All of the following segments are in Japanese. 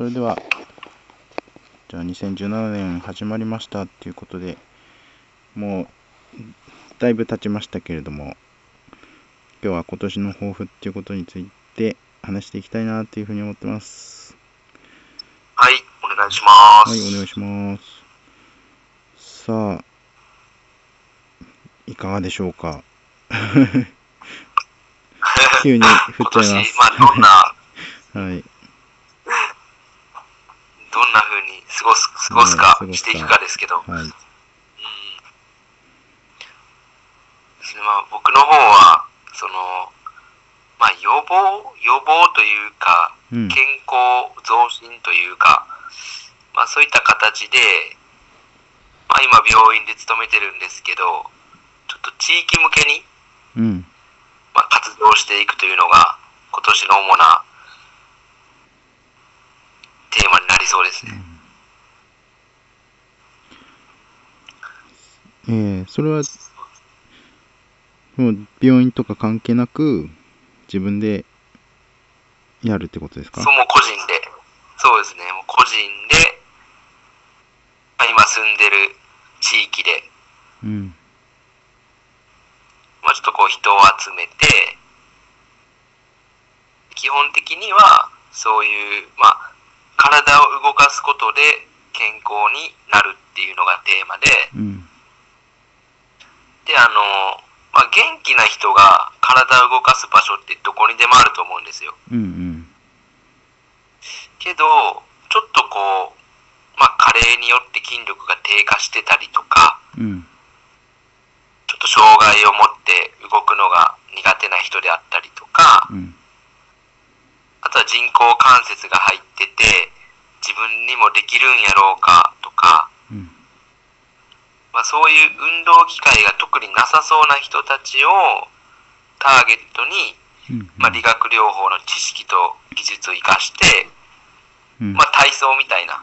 はい。それでは、じゃあ2017年始まりましたっていうことで、もう、だいぶ経ちましたけれども、今日は今年の抱負っていうことについて話していきたいなっていうふうに思ってます。はい、お願いします。はい、お願いします。さあ、いかがでしょうか？急に振っちゃいます どんな、はい。どんな風に過ごす、過ごすかしていくかですけど、はい。うんですね、まあ、僕の方は、その、まあ、予防、予防というか、うん。健康増進というか、まあ、そういった形で、まあ、今、病院で勤めてるんですけど、ちょっと地域向けに、うん。まあ、活動していくというのが、今年の主なテーマになりそうですね。えー、それは、もう病院とか関係なく、自分でやるってことですか？そう、もう個人で、そうですね、もう個人で、まあ、今住んでる地域で、うん。まあ、ちょっとこう人を集めて、基本的には、そういう、まあ、体を動かすことで健康になるっていうのがテーマで、うん。で、あの、まあ、元気な人が体を動かす場所ってどこにでもあると思うんですよ。うんうん。けど、ちょっとこう、まあ、加齢によって筋力が低下してたりとか、うん。ちょっと障害を持って動くのが苦手な人であったりとか、うん。あとは人工関節が入ってて、自分にもできるんやろうかとか、うん。まあ、そういう運動機会が特になさそうな人たちをターゲットに、うん。まあ、理学療法の知識と技術を生かして、うんまあ、体操みたいな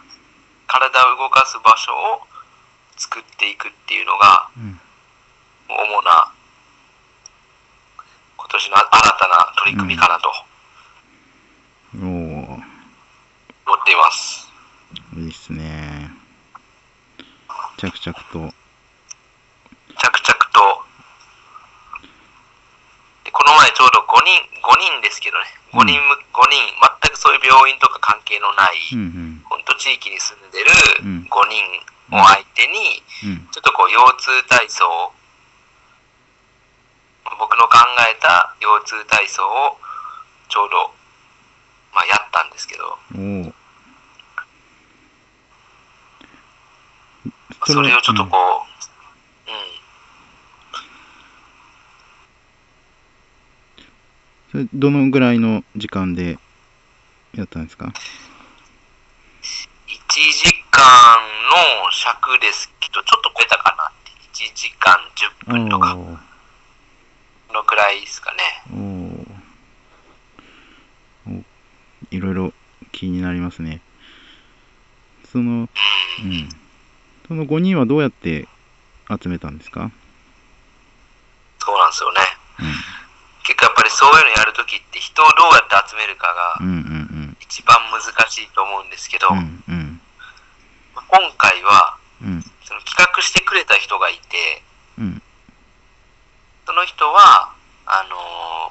体を動かす場所を作っていくっていうのがうん。主な今年の新たな取り組みかなとおー、思っています。いいっすね。着々と。着々と。でこの前ちょうど5人、5人ですけどね、5人む、5人、全くそういう病院とか関係のない、うんうん。本当地域に住んでるうん5人を相手に、うん。ちょっとこう腰痛体操を、僕の考えた腰痛体操をちょうど、まあ、やったんですけど、おー。それをちょっとこう、うん、それどのぐらいの時間でやったんですか？1時間の尺ですけど、ちょっと超えたかなって、1時間10分とか、のくらいですかね。いろいろ気になりますね。その、うんうん。その5人はどうやって集めたんですか？そうなんですよね。う結構やっぱりそういうのやるときって人をどうやって集めるかが一番難しいと思うんですけど、うん。今回はうん。その企画してくれた人がいて、うん。その人は、あのーまあ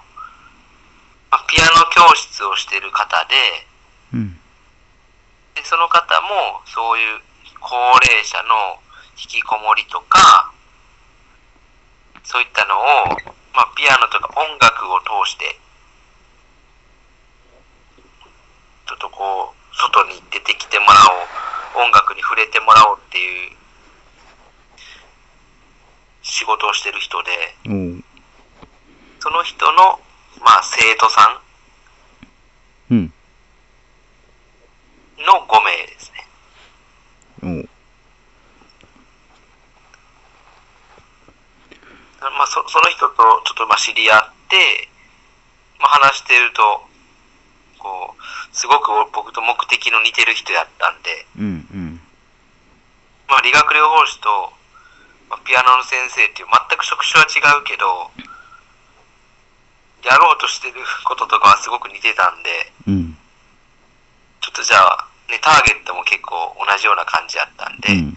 ピアノ教室をしてる方でうん。で、その方もそういう高齢者の引きこもりとか、そういったのを、まあ、ピアノとか音楽を通して、ちょっとこう、外に出てきてもらおう、音楽に触れてもらおうっていう仕事をしてる人で、その人の、まあ、生徒さうん。んの5名ですね。おーまあ、そその人とちょっとまあ知り合って、まあ、話してると、こう、すごく僕と目的の似てる人やったんで、うんうん。まあ、理学療法士と、まあ、ピアノの先生っていう全く職種は違うけど、やろうとしてることとかはすごく似てたんで、うん。じゃあ、ね、ターゲットも結構同じような感じやったんで、うん。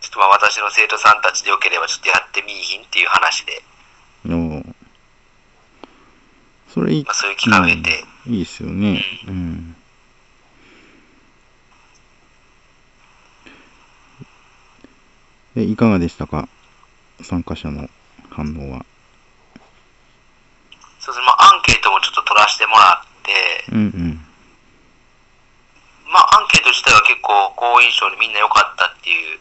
ちょっとまあ私の生徒さんたちでよければちょっとやってみいひんっていう話で、それいいまあ、そういう機会を得て、いいですよね。うん。で、いかがでしたか？参加者の反応は。そうですね、まあ、アンケートもちょっと取らせてもらって、うんうん。まあ、アンケート自体は結構好印象でみんな良かったっていう、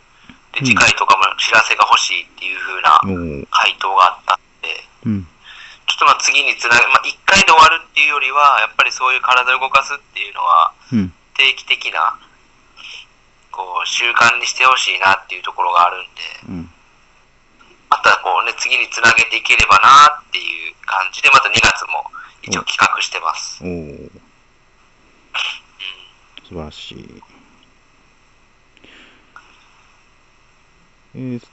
で、うん次回とかも知らせが欲しいっていう風な回答があったんで、うん。ちょっとまあ次につなげ、まあ、1回で終わるっていうよりは、やっぱりそういう体を動かすっていうのは、うん。定期的な、こう、習慣にしてほしいなっていうところがあるんで、うん。またこうね、次につなげていければなっていう感じで、また2月も一応企画してます。おー素晴らしい。えー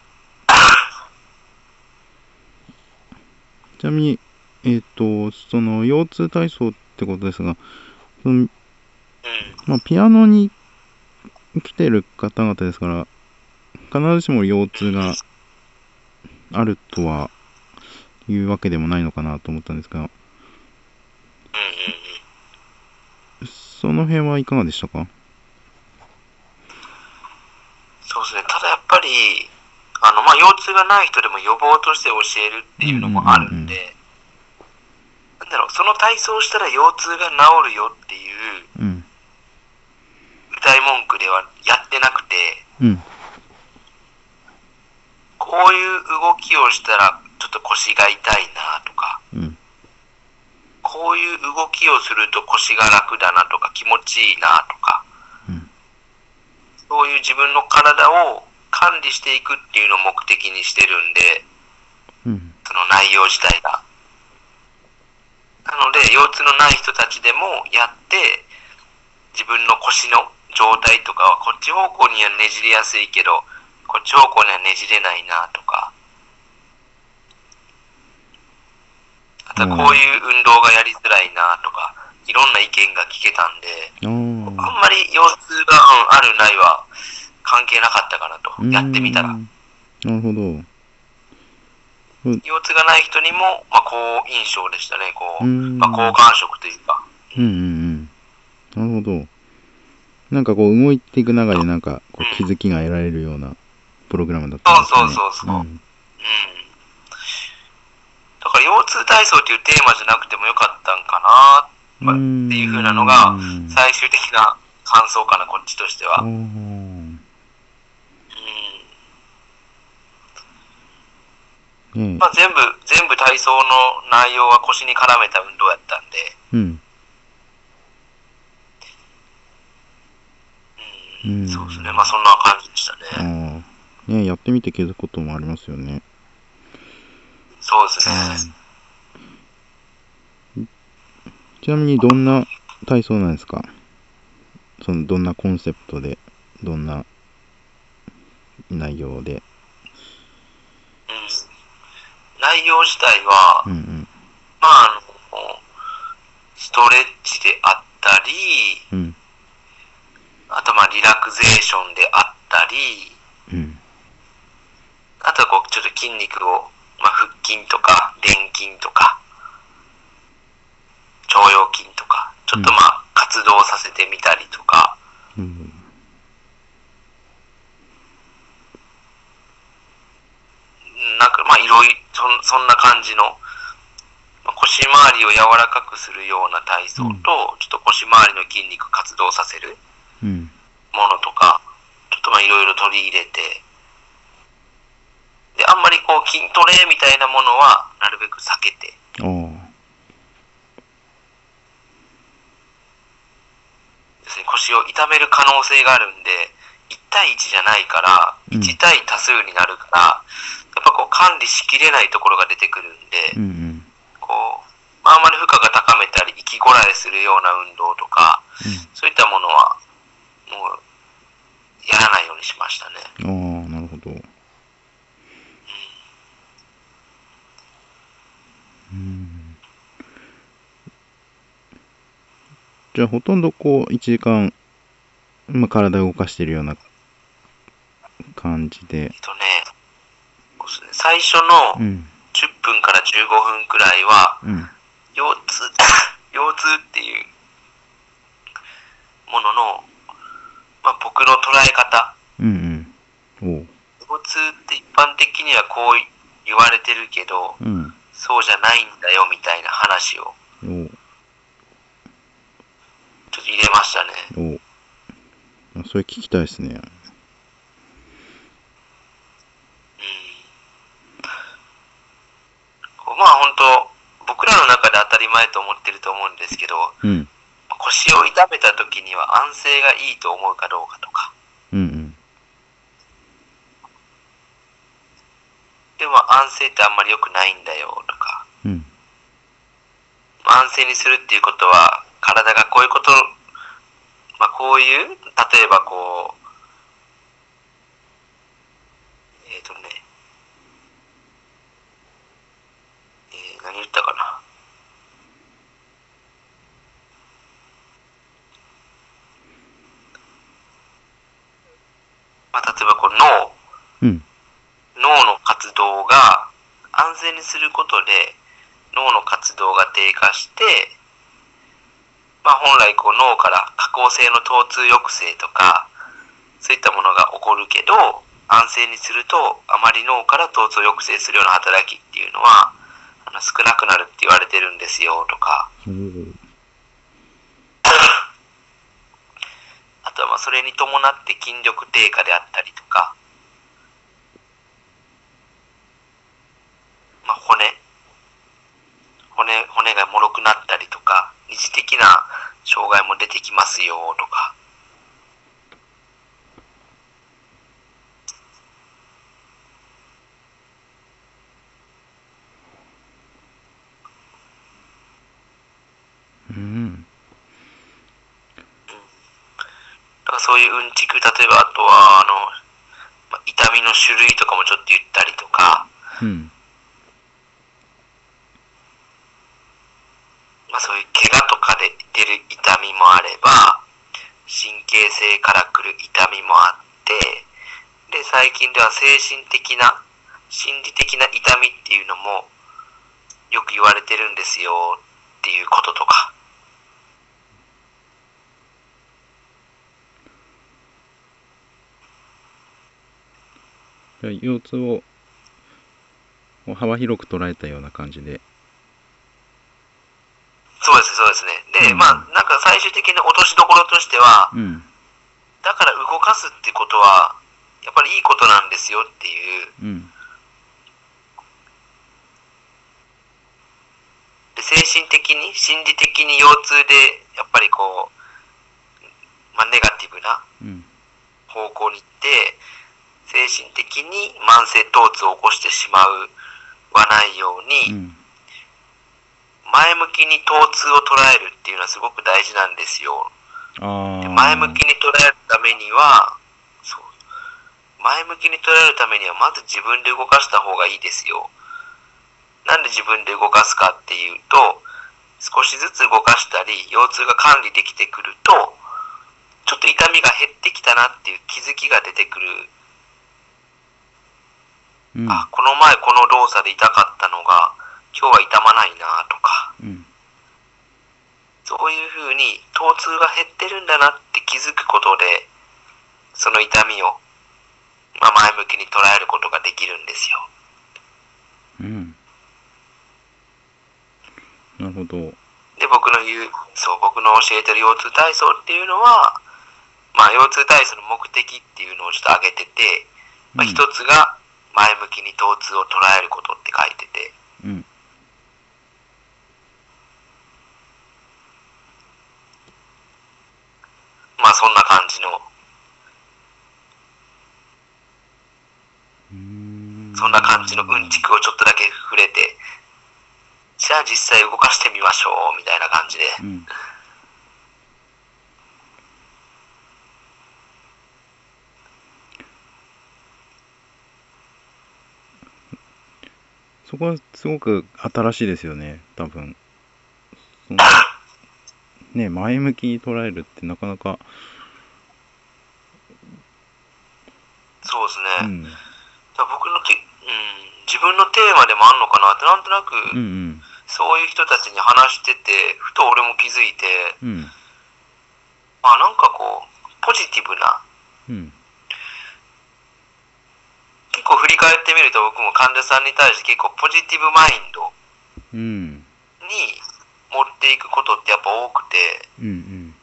ちなみに、えっ、と、その腰痛体操ってことですが、そのうん。まあ、ピアノに来てる方々ですから、必ずしも腰痛があるとはいうわけでもないのかなと思ったんですが、うんうんうん。その辺はいかがでしたか？そうですね。ただやっぱり、あの、まあ、腰痛がない人でも予防として教えるっていうのもあるんで、なんだろう、その体操をしたら腰痛が治るよっていううん。歌い文句ではやってなくて、うん。こういう動きをしたらちょっと腰が痛いなとか、うん。こういう動きをすると腰が楽だなとか気持ちいいなとか、うん。そういう自分の体を管理していくっていうのを目的にしてるんで、うん。その内容自体が。なので、腰痛のない人たちでもやって、自分の腰の状態とかはこっち方向にはねじれやすいけど、こっち方向にはねじれないなとか、あとはこういう運動がやりづらいなとか、いろんな意見が聞けたんで、ああんまり腰痛が、うん、あるないは関係なかったかなとあ。、やってみたら。なるほど。腰痛がない人にも、まあ、好印象でしたね、こう、まあ、好感触というか。うんうんうん。なるほど。なんかこう動いていく中でなんかこう気づきが得られるようなプログラムだったんですね。そうそうそうそううんうん。だから、腰痛体操っていうテーマじゃなくてもよかったんかな、っていう風なのがうん最終的な感想かな、こっちとしては。おうん。まあ、全部、全部体操の内容は腰に絡めた運動やったんで、え。うん。うん、うんそうですね。まあ、そんな感じでしたあね。あ。ねえやってみて気づくこともありますよね。そうですね。うんちなみにどんな体操なんですか？そのどんなコンセプトで、どんな内容で？うん。内容自体は、うんうん。まあ、あの、ストレッチであったり、うん。あとまあリラクゼーションであったり、うん。あとはこうちょっと筋肉を、まあ、腹筋とか、臀筋とか、腸腰筋とか、ちょっとまあ活動させてみたりとか、うん。なんかまあいろいろそんそんな感じの、まあ腰回りを柔らかくするような体操と、うんちょっと腰回りの筋肉活動させるうん。ものとか、ちょっとまあいろいろ取り入れて、で、あんまりこう筋トレみたいなものはなるべく避けて。ですね、腰を痛める可能性があるんで、1対1じゃないから、うん1対多数になるから、やっぱこう管理しきれないところが出てくるんで、うんうん。こう、まあ、あんまり負荷が高めたり、息こらえするような運動とか、そういったものは、もう、やらないようにしましたね。うん。ああ、なるほど。うん。じゃあほとんどこう1時間、まあ、体を動かしてるような感じで。えっとね、最初のうん。10分から15分くらいは、うん。腰痛、腰痛っていうものの、まあ、僕の捉え方、うんうん。腰痛って一般的にはこう言われてるけど、うん。そうじゃないんだよみたいな話を入れましたね。お。それ聞きたいですね。うん。まあ本当、僕らの中で当たり前と思ってると思うんですけど、うん。腰を痛めた時には安静がいいと思うかどうかとか、うんうん。でも安静ってあんまり良くないんだよとか、うん。安静にするっていうことは、体がこういうこと、まあこういう、例えばこう、えっ、とね、えー何言ったかな。まあ、例えばこう脳、うん脳の活動が安静にすることで脳の活動が低下して、まあ、本来こう脳から下降性の疼痛抑制とかそういったものが起こるけど安静にするとあまり脳から疼痛を抑制するような働きっていうのはあの少なくなるって言われてるんですよとか。おうあとはまあそれに伴って筋力低下であったりとか、まあ、骨。骨骨が脆くなったりとか二次的な障害も出てきますよとか。うん。だからそういううんちく例えばあとはあの、まあ痛みの種類とかもちょっと言ったりとか、うんまあ、そういう怪我とかで出る痛みもあれば神経性から来る痛みもあってで最近では精神的な心理的な痛みっていうのもよく言われてるんですよっていうこととか。じゃあ腰痛を幅広く捉えたような感じで。そうですそうですね。で、うん。まあなんか最終的な落としどころとしてはうん。だから動かすってことはやっぱりいいことなんですよっていう。うん。で精神的に心理的に腰痛でやっぱりこう、まあ、ネガティブなうん。方向に行って精神的に慢性疼痛を起こしてしまうはないよううにん。前向きに疼痛を捉えるっていうのはすごく大事なんですよ。前向きに捉えるためには前向きに捉えるためにはまず自分で動かした方がいいですよ。なんで自分で動かすかっていうと少しずつ動かしたり腰痛が管理できてくるとちょっと痛みが減ってきたなっていう気づきが出てくる、うん。あこの前この動作で痛かったのが今日は痛まないなとか。うん。そういうふうに疼痛が減ってるんだなって気づくことでその痛みを、まあ、前向きに捉えることができるんですよ。うん。なるほど。で僕の言うそう僕の教えてる腰痛体操っていうのはまあ腰痛体操の目的っていうのをちょっと挙げてて、まあ、うん一つが前向きに疼痛を捉えることって書いてて。うん。まあそんな感じのうーんそんな感じのうんちくをちょっとだけ触れてじゃあ実際動かしてみましょうみたいな感じで。うんそこはすごく新しいですよね多分。ね前向きに捉えるってなかなか、そうですね。うん、だから僕のて、うん、自分のテーマでもあんのかなって、なんとなく、うんうん。そういう人たちに話してて、ふと俺も気づいて、うん。あ、なんかこう、ポジティブな、うん。結構振り返ってみると僕も患者さんに対して結構ポジティブマインドうんに持っていくことってやっぱ多くて、うん。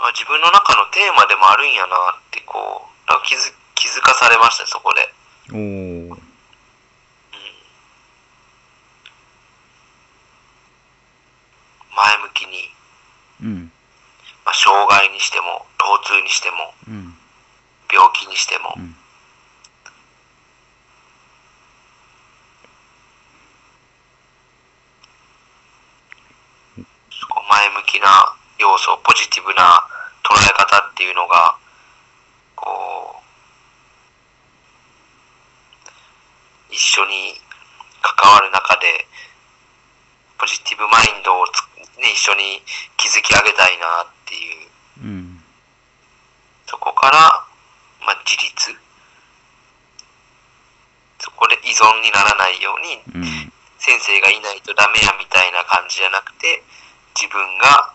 あ自分の中のテーマでもあるんやなってこう、なんか気づ気づかされましたね、そこで。うん。おー前向きに、うん。まあ、障害にしても、疼痛にしても、うん。病気にしても、うん。前向きな要素、ポジティブな捉え方っていうのが、こう、一緒に関わる中で、ポジティブマインドをつ、ね、一緒に築き上げたいなっていう、うんそこから、まあ、自立。そこで依存にならないように、うん先生がいないとダメやみたいな感じじゃなくて、自分が、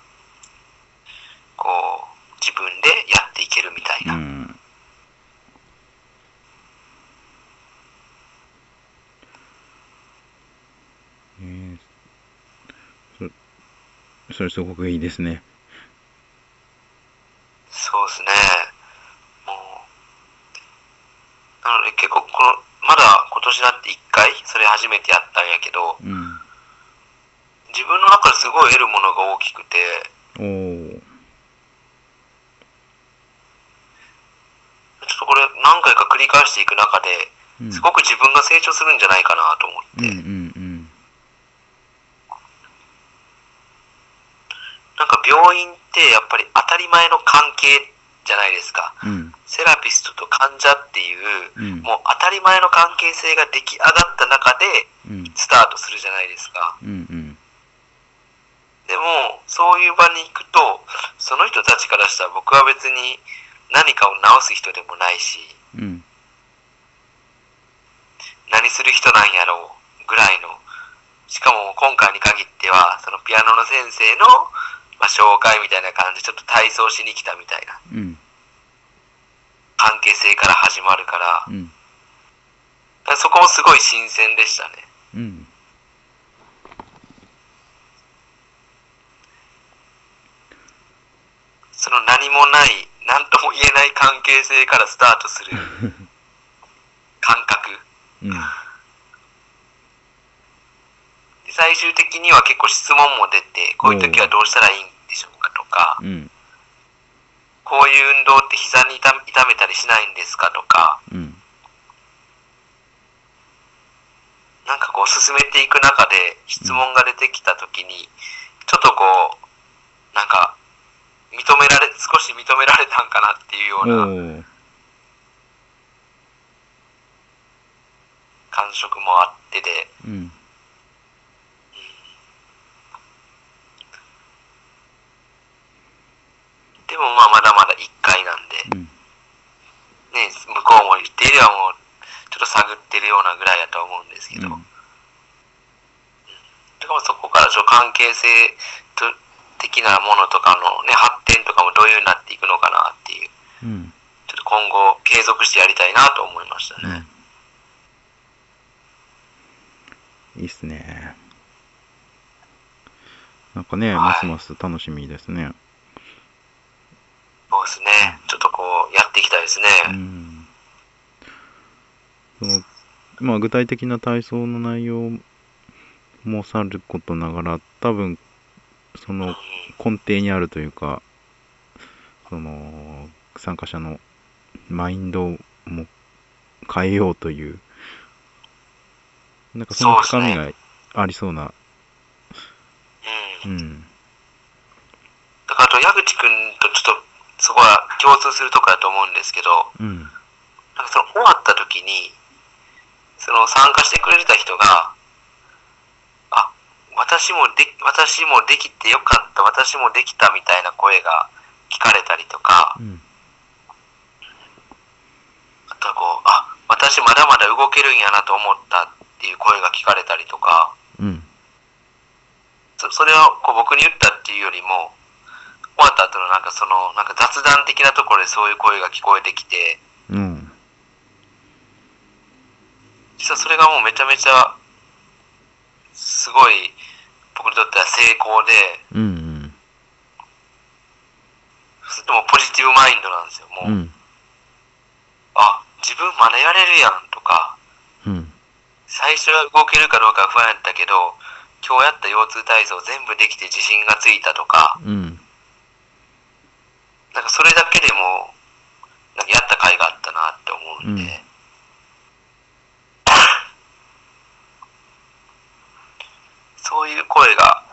こう、自分でやっていけるみたいうな。んえーそそれすごくいいですね。そうですね。もう、なので結構この、まだ今年になって1回、それ初めてやったんやけど、うん。自分の中ですごい得るものが大きくて、おーちょっとこれ何回か繰り返していく中で、うんすごく自分が成長するんじゃないかなと思って、うんうんうんなんか病院ってやっぱり当たり前の関係じゃないですか。うんセラピストと患者っていう、うんもう当たり前の関係性が出来上がった中でうん。スタートするじゃないですか。うんうん。でも、そういう場に行くと、その人たちからしたら僕は別に何かを直す人でもないし、うん。何する人なんやろうぐらいの、しかも今回に限っては、そのピアノの先生の、まあ、紹介みたいな感じでちょっと体操しに来たみたいなうん。関係性から始まるから、うん。だからそこもすごい新鮮でしたね。うん。その何もない、何とも言えない関係性からスタートする 感覚。うん。で最終的には結構質問も出て、こういう時はどうしたらいいんでしょうかとか、うん。こういう運動って膝に痛痛めたりしないんですかとか、うんなんかこう進めていく中で質問が出てきた時に、ちょっとこう、なんか、認められ、少し認められたんかなっていうよおうなー感触もあってで、うん。でもまあまだまだ1回なんで、うん。ね、向こうも言っていればもう、ちょっと探ってるようなぐらいだとは思うんですけど、うんだからそこからちょ関係性と的なものとかのね、発展とかもどういう風になっていくのかなっていう、うんちょっと今後継続してやりたいなと思いましたね。いいっすね。なんかね、はいますます楽しみですね。そうですね。ちょっとこう、やっていきたいですね。うん。その、まあ具体的な体操の内容もさることながら、多分、その根底にあるというか、その、参加者のマインドも変えようという、なんかその深みがありそうな、うん。うん。だからあと、矢口くんとちょっと、そこは共通するところだと思うんですけど、うん。なんかその終わった時に、その参加してくれてた人が、あ、私もで私もできてよかった、私もできたみたいな声が聞かれたりとか、うん。あとはこう、あ、私まだまだ動けるんやなと思ったっていう声が聞かれたりとか、うん。そそれはこう僕に言ったっていうよりも、終わった後のなんかその、なんか雑談的なところでそういう声が聞こえてきて、うん。実はそれがもうめちゃめちゃ、すごい、僕にとっては成功で、うん。うん。それともポジティブマインドなんですよ。もう、うん。あ、自分まだやれるやんとか、うん。最初は動けるかどうか不安やったけど、今日やった腰痛体操全部できて自信がついたとか、うん。なんかそれだけでも、なんかやった甲斐があったなって思うんで、うんそういう声が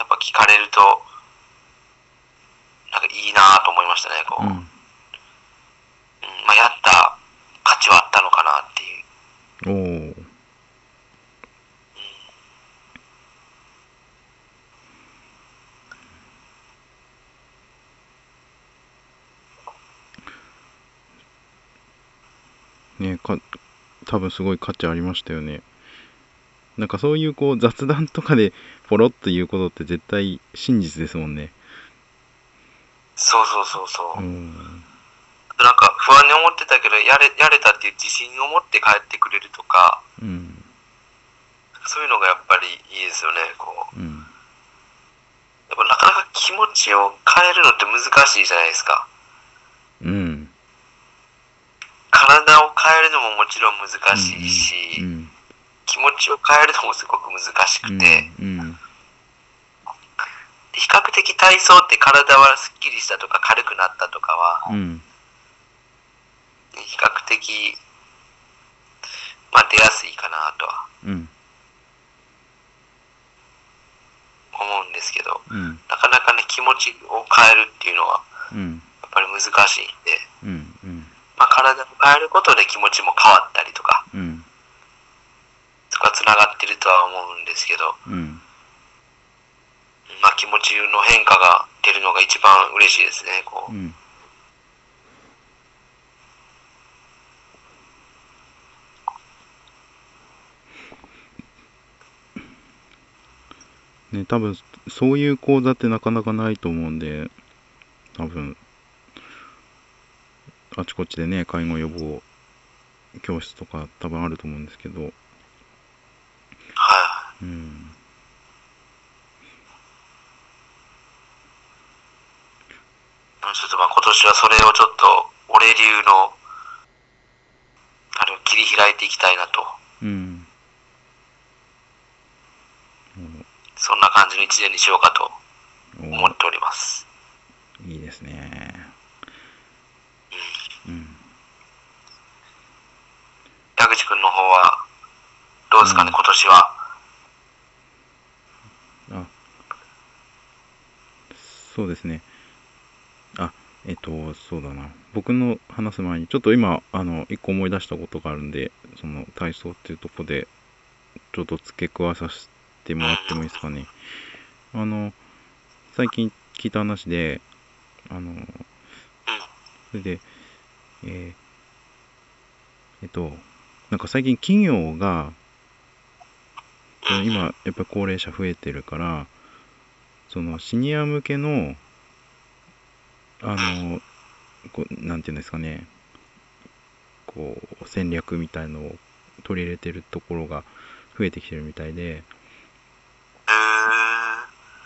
やっぱ聞かれると、なんかいいなと思いましたね、こう。うん。うんまあ、やった価値はあったのかなっていう。おお。ねか多分すごい価値ありましたよねなんかそういうこう雑談とかでポロッと言うことって絶対真実ですもんね。そうそうそうそう。うん。なんか不安に思ってたけど、やれ、やれたっていう自信を持って帰ってくれるとか、うん。そういうのがやっぱりいいですよね、こう。うん。やっぱなかなか気持ちを変えるのって難しいじゃないですか。うん。体を変えるのももちろん難しいし、うん気持ちを変えるのもすごく難しくて、うん比較的体操って体はすっきりしたとか軽くなったとかは、うん。比較的、まあ出やすいかなとはうん。思うんですけど、うん。なかなかね、気持ちを変えるっていうのは、うん。やっぱり難しいんで、うんうん。まあ体を変えることで気持ちも変わったりとか、うんそこは繋がってるとは思うんですけど、うん。まあ気持ちの変化が出るのが一番嬉しいですね、こう。うん。ね多分そういう講座ってなかなかないと思うんで多分。あちこちでね介護予防教室とか多分あると思うんですけど。はうん。ちょっとまあ今年はそれをちょっと、俺流の、あれを切り開いていきたいなと、うん。うん。そん。な感じの一年にしようかと思っております。いいですねうん。矢口くん。の方は、どうですかね、うん。今年は。あそうですね。あえっとそうだな。僕の話す前にちょっと今あの一個思い出したことがあるんでその体操っていうとこでちょっと付け加えさせてもらってもいいですかね。あの最近聞いた話であのそれでえーえっとなんか最近企業が今やっぱり高齢者増えてるからそのシニア向けのあのこうなんていうんですかね。こう戦略みたいのを取り入れてるところが増えてきてるみたいで。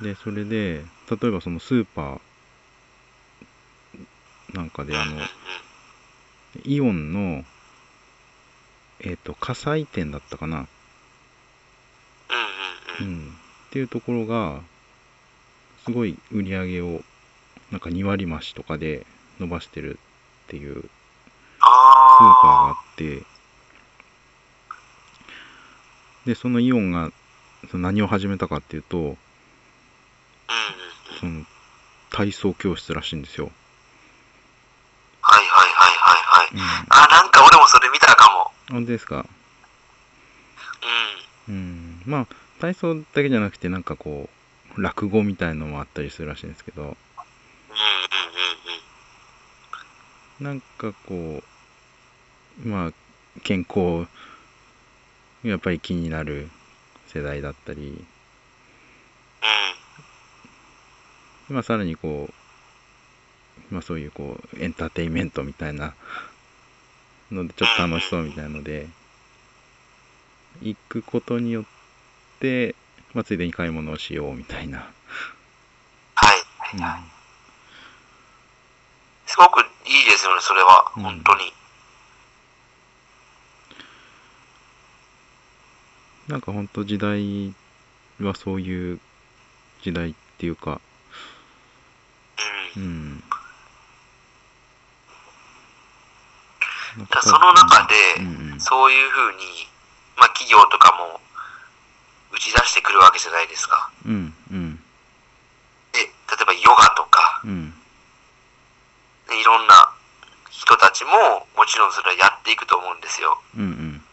へでそれで例えばそのスーパーなんかであのイオンのえっ、と火災店だったかな。う。ん、っていうところがすごい売り上げをなんか2割増しとかで伸ばしてるっていうスーパーがああってでそのイオンがその何を始めたかっていうと。その体操教室らしいんですよ、はいはいはいはいはい。うん、あ、なんか俺もそれ見たかも。本当ですか？うん。うんまあ体操だけじゃなくてなんかこう落語みたいのもあったりするらしいんですけど。なんかこうまあ健康やっぱり気になる世代だったりうん。まあさらにこうまあそういうこうエンターテインメントみたいなのでちょっと楽しそうみたいので行くことによって、まあ、ついでに買い物をしようみたいな、はい。うんはい。すごくいいですよね、それは。うん本当に。なんか本当時代はそういう時代っていうか、うん。うん。なんだその中でうんうんそういうふうに、まあ企業とかも打ち出してくるわけじゃないですか。うんうん。で、例えばヨガとか、うん。ねいろんな人たちももちろんそれはやっていくと思うんですよ。うんうん。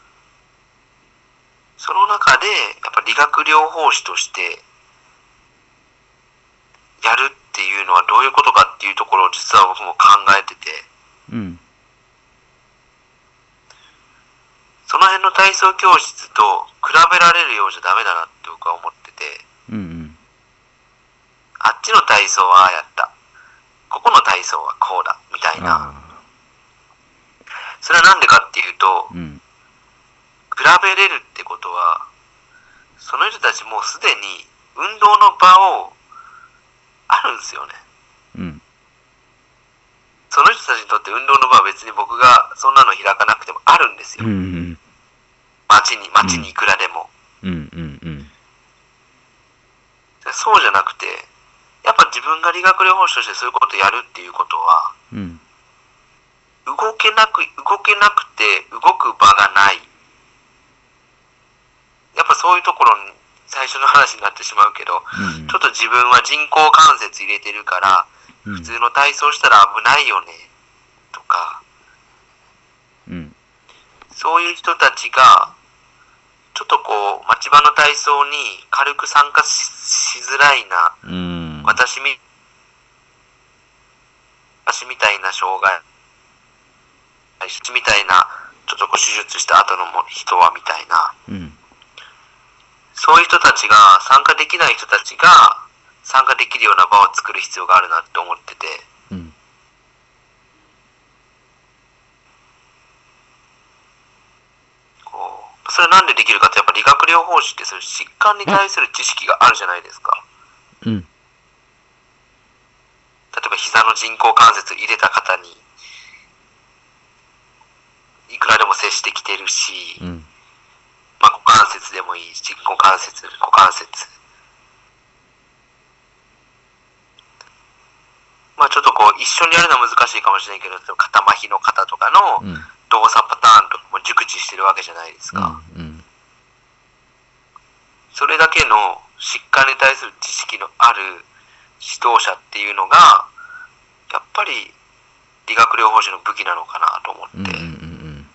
その中で、やっぱ理学療法士として、やるっていうのはどういうことかっていうところを実は僕も考えてて、うん。その辺の体操教室と比べられるようじゃダメだなって僕は思ってて、うんうんあっちの体操はああやった。ここの体操はこうだ。みたいな。あそれはなんでかっていうとあ、うん比べれるってことは、その人たちもうすでに運動の場をあるんですよね。うんその人たちにとって運動の場は別に僕がそんなの開かなくてもあるんですよ。うんうん街に、街にいくらでも。うんうんうん。そうじゃなくて、やっぱ自分が理学療法士としてそういうことをやるっていうことは、うん。動けなく、動けなくて動く場がない。やっぱそういうところに最初の話になってしまうけど、うん。ちょっと自分は人工関節入れてるから、うん。普通の体操したら危ないよね、とか、うん。そういう人たちが、ちょっとこう、町場の体操に軽く参加ししづらいな、うん。私み、私みたいな障害、私みたいな、ちょっとこう手術した後のも人はみたいな、うん。そういう人たちが、参加できない人たちが、参加できるような場を作る必要があるなって思ってて、うんこう、それなんでできるかって、やっぱ理学療法士ってそういう疾患に対する知識があるじゃないですか。うん例えば膝の人工関節入れた方に、いくらでも接してきてるし、うんまあ、股関節でもいいし、股関節、股関節。まあちょっとこう、一緒にやるのは難しいかもしれないけど、肩麻痺の方とかのうん動作パターンとかも熟知してるわけじゃないですか。うんそれだけの疾患に対する知識のある指導者っていうのが、やっぱり理学療法士の武器なのかなと思って。うんうんうん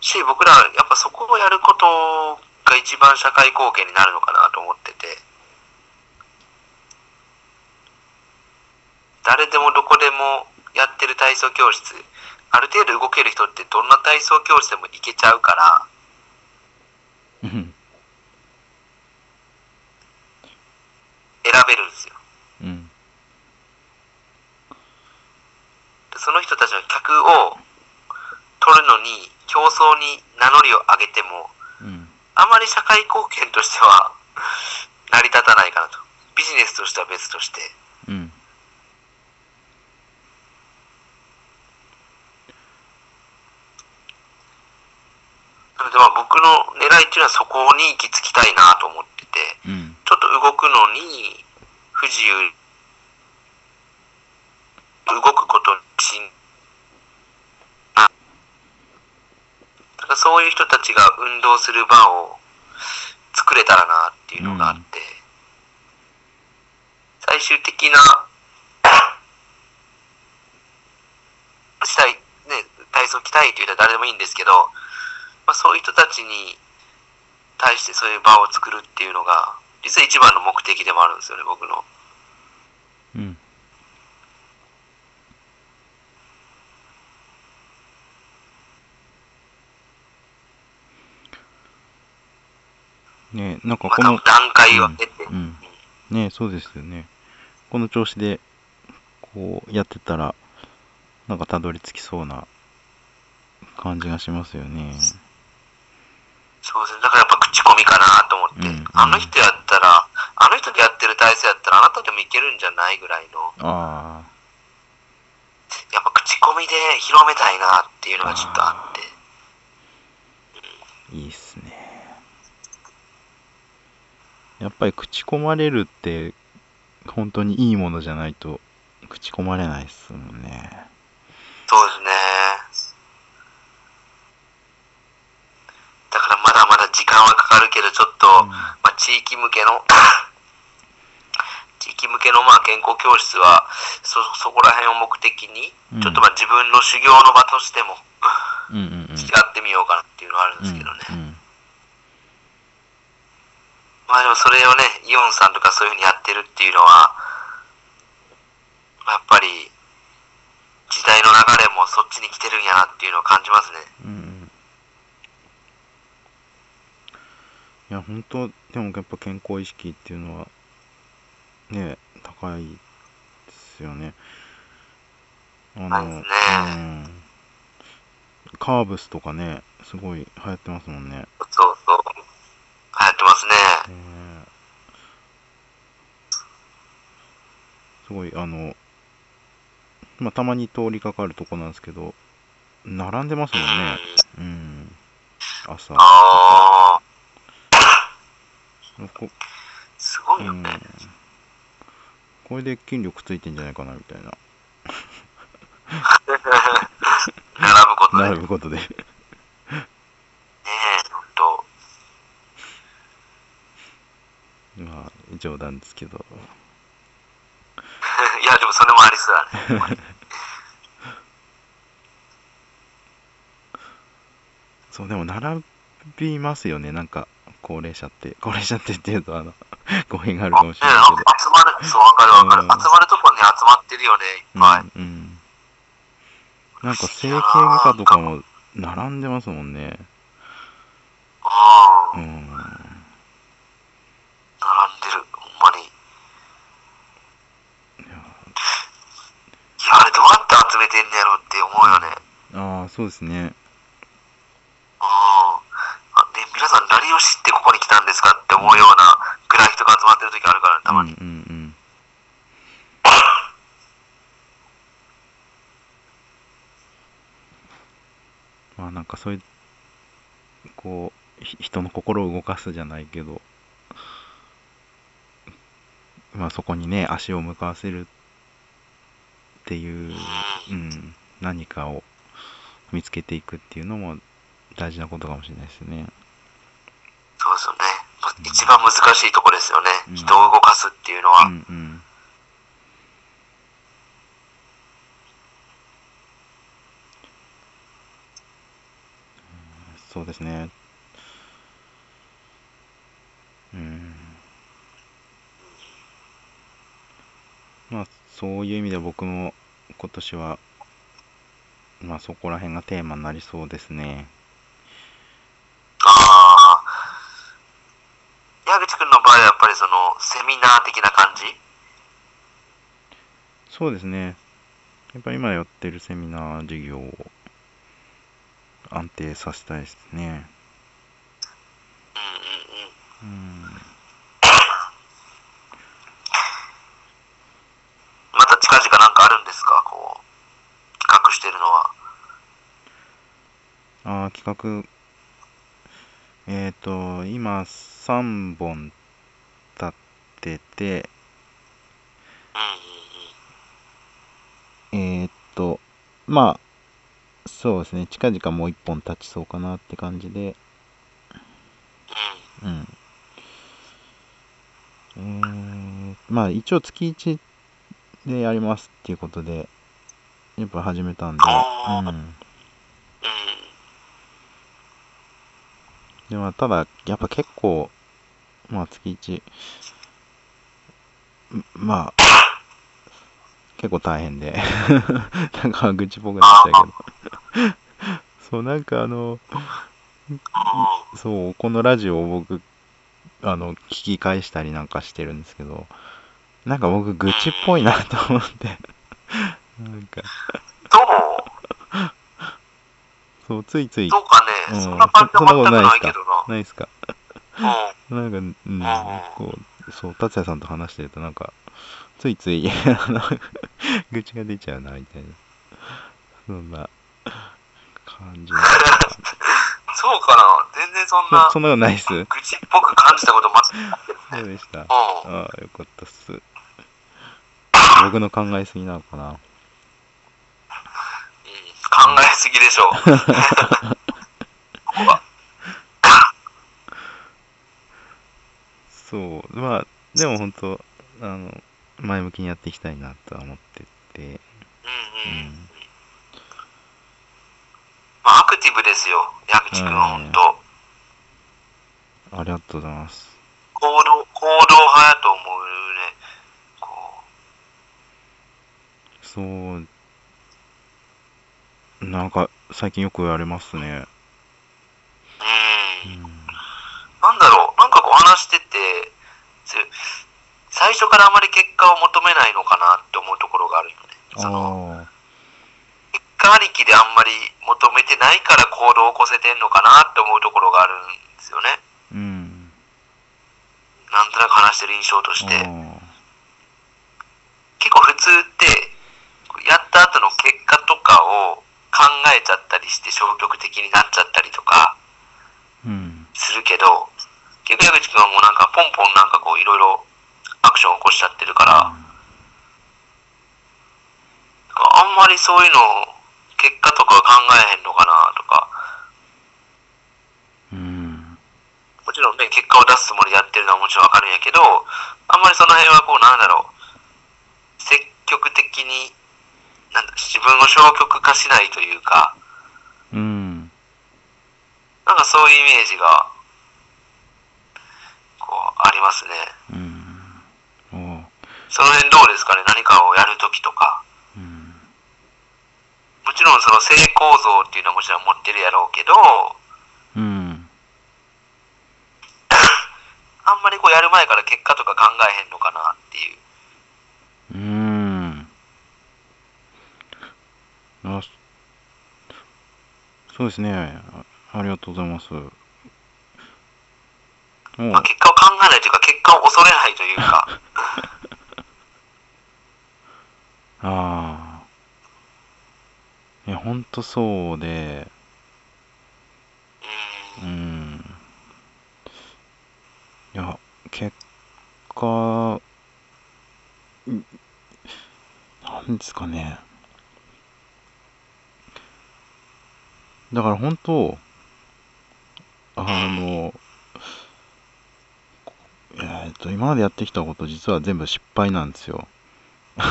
し、僕ら、やっぱそこをやることが一番社会貢献になるのかなと思ってて、誰でもどこでもやってる体操教室、ある程度動ける人ってどんな体操教室でも行けちゃうから、選べるんですよ。うんその人たちの客を取るのに、競争に名乗りを上げても、うんあまり社会貢献としては成り立たないかなと。ビジネスとしては別として。うんでまあ僕の狙いっていうのはそこに行き着きたいなと思ってて、うん。ちょっと動くのに不自由、動くことにしだからそういう人たちが運動する場を作れたらなっていうのがあって、最終的な、したい、ね、体操着たいという人は誰でもいいんですけど、まあ、そういう人たちに対してそういう場を作るっていうのが、実は一番の目的でもあるんですよね、僕の。うん。ねえ、なんかまあ、この多分、段階を経て、うん。ねえ、そうですよね。この調子で、こう、やってたら、なんかたどり着きそうな感じがしますよね。そうですね。だからやっぱ口コミかなと思って、うんあの人やったら、あの人でやってる体勢やったらあなたでもいけるんじゃないぐらいの、あやっぱ口コミで広めたいなっていうのがちょっとあって。あ、いいっすね。やっぱり口込まれるって、本当にいいものじゃないと、口込まれないっすもんね。そうですね。だからまだまだ時間はかかるけど、ちょっと、うんまあ、地域向けの、地域向けのまあ健康教室は、そ、そこら辺を目的に、うんちょっとまあ自分の修行の場としても、うん。違ってみようかなっていうのはあるんですけどね。うんうんまあでもそれをね、イオンさんとかそういうふうにやってるっていうのは、やっぱり、時代の流れもそっちに来てるんやなっていうのを感じますね。うんうんいや、本当でもやっぱ健康意識っていうのは、ね、高いですよね。あ高いですねうん。カーブスとかね、すごい流行ってますもんね。そうそう。流行ってますね。ねすごい、あの、まあ、たまに通りかかるとこなんですけど、並んでますもんね。うん。朝。ああ、こすごいようんね。これで筋力ついてんじゃないかなみたいな。並ぶことで。ね並ぶことで。え、ほんと。まあ、冗談ですけど。いや、でもそれもありそうだね。そう、でも並びますよね。なんか、高齢者って。高齢者ってっていうと、あの、語弊があるかもしれねないけど。集まる、そう、わかるわかる。うん集まるとこに集まってるよね、いっぱい。うん、うん。なんか整形外科とかも並んでますもんね。ああ、うん。並んでる、ほんまに。いいやや、あれどうやって集めてんねやろって思うよね。ああ、そうですね。ああ。で、皆さん何を知ってここに来たんですかって思うようなぐらい人が集まってる時あるからね、たまに。うん。まあなんかそういう、こう、人の心を動かすじゃないけど、まあそこにね、足を向かわせるっていう、うん、何かを見つけていくっていうのも大事なことかもしれないですね。一番難しいとこですよね。うん人を動かすっていうのは。うんうん。そうですね。うん。まあ、そういう意味で僕も今年は、まあそこら辺がテーマになりそうですね。ああ。矢口くんの場合はやっぱりその、セミナー的な感じそうですね。やっぱり今やってるセミナー事業を安定させたいですね。うんうんうん。うん。また近々なんかあるんですか？こう、企画してるのは。ああ、企画。えっ、と、今3本立ってて、うんうんうん。えっ、と、まあ、そうですね、近々もう1本立ちそうかなって感じで、うん。うん。えー、まあ一応月1でやりますっていうことで、やっぱ始めたんで、うん。うん。でもただ、やっぱ結構、まあ月1、んまあ、結構大変で、なんか愚痴っぽくなっちゃうけど。そう、なんかあの、うん。そう、このラジオを僕、あの、聞き返したりなんかしてるんですけど、なんか僕、愚痴っぽいなと思って、なんか、どう？そう、ついつい、どうかね、うんそんな感じなことは全くないですかないけどな。ないですか？うん。なんか、うんん、こう、そう、達也さんと話してると、なんか、ついつい、あの、愚痴が出ちゃうな、みたいな。そんな感じ。そうかな？全然そんなそ、そんなことないっす。愚痴っぽく感じたこと全く。そうでした。うん。ああ、よかったっす。僕の考えすぎなのかな？うん考えすぎでしょう。ここは。そう、まあ、でも本当、あの、前向きにやっていきたいなとは思ってて、うんううん。ん。まあ、アクティブですよ、矢口くんは本当。ありがとうございます。行動、行動派やと思うね。こそう、なんか、最近よく言われますね。う。う。うんん。なんだろう、なんかこう話してて、つ最初からあまり結果を求めないのかなって思うところがあるよね。そのあ結果ありきであんまり求めてないから行動を起こせてんのかなって思うところがあるんですよね。あ、うん。なんとなく話してる印象として。あ結構普通って、やった後の結果とかを考えちゃったりして消極的になっちゃったりとか。するけど、結構矢口くんはもうなんかポンポンなんかこういろいろアクションを起こしちゃってるから、あんまりそういうの結果とかは考えへんのかなとか、うん。もちろんね、結果を出すつもりでやってるのはもちろんわかるんやけど、あんまりその辺はこうなんだろう、積極的に、なんだ自分を消極化しないというか、うん。なんかそういうイメージが、こう、ありますね。うん。その辺どうですかね？何かをやるときとか。うん。もちろんその成功像っていうのはもちろん持ってるやろうけど、うん。あんまりこうやる前から結果とか考えへんのかなっていう。うーん。あ、そそうですね。あありがとうございます。まあ、、結果を考えないというか、結果を恐れないというか。ああ。いや、ほんとそうで、う。ん。いや、結果、なんですかね。だから本当、あの、えっと、今までやってきたこと実は全部失敗なんですよ。もう、